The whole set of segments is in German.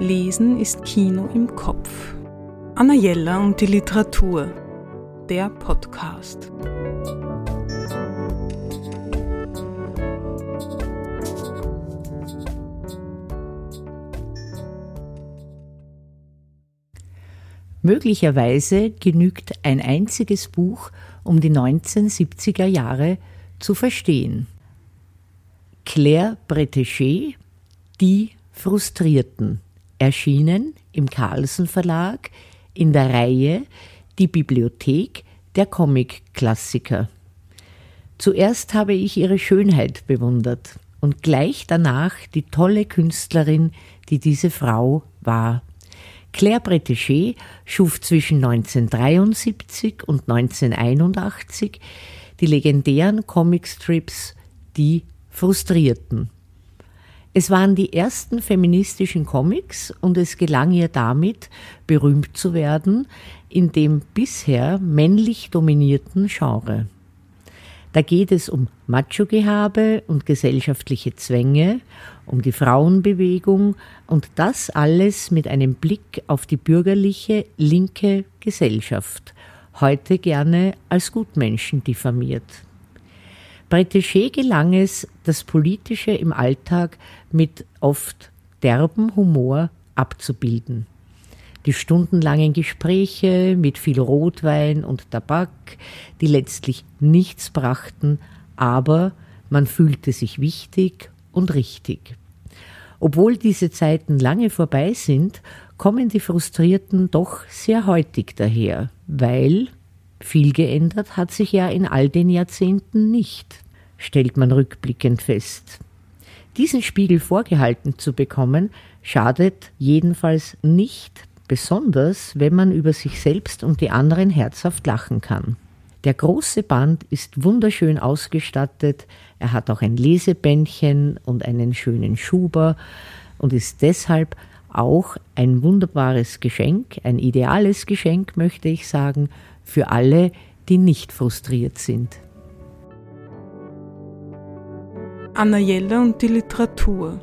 Lesen ist Kino im Kopf. Anna Jella und die Literatur. Der Podcast. Möglicherweise genügt ein einziges Buch, um die 1970er Jahre zu verstehen. Claire Bretéché, Die Frustrierten erschienen im Carlsen Verlag in der Reihe Die Bibliothek der Comic-Klassiker. Zuerst habe ich ihre Schönheit bewundert und gleich danach die tolle Künstlerin, die diese Frau war. Claire Bretéché schuf zwischen 1973 und 1981 die legendären Comicstrips Die Frustrierten. Es waren die ersten feministischen Comics und es gelang ihr damit, berühmt zu werden in dem bisher männlich dominierten Genre. Da geht es um Macho-Gehabe und gesellschaftliche Zwänge, um die Frauenbewegung und das alles mit einem Blick auf die bürgerliche linke Gesellschaft, heute gerne als Gutmenschen diffamiert. Bretéché gelang es, das Politische im Alltag mit oft derben Humor abzubilden. Die stundenlangen Gespräche mit viel Rotwein und Tabak, die letztlich nichts brachten, aber man fühlte sich wichtig und richtig. Obwohl diese Zeiten lange vorbei sind, kommen die Frustrierten doch sehr heutig daher, weil viel geändert hat sich ja in all den Jahrzehnten nicht, stellt man rückblickend fest. Diesen Spiegel vorgehalten zu bekommen, schadet jedenfalls nicht, besonders wenn man über sich selbst und die anderen herzhaft lachen kann. Der große Band ist wunderschön ausgestattet, er hat auch ein Lesebändchen und einen schönen Schuber und ist deshalb auch ein wunderbares Geschenk, ein ideales Geschenk, möchte ich sagen, für alle, die nicht frustriert sind. Anna Jelle und die Literatur.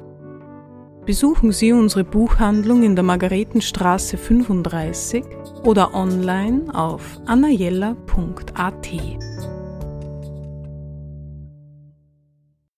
Besuchen Sie unsere Buchhandlung in der Margaretenstraße 35 oder online auf annajella.at.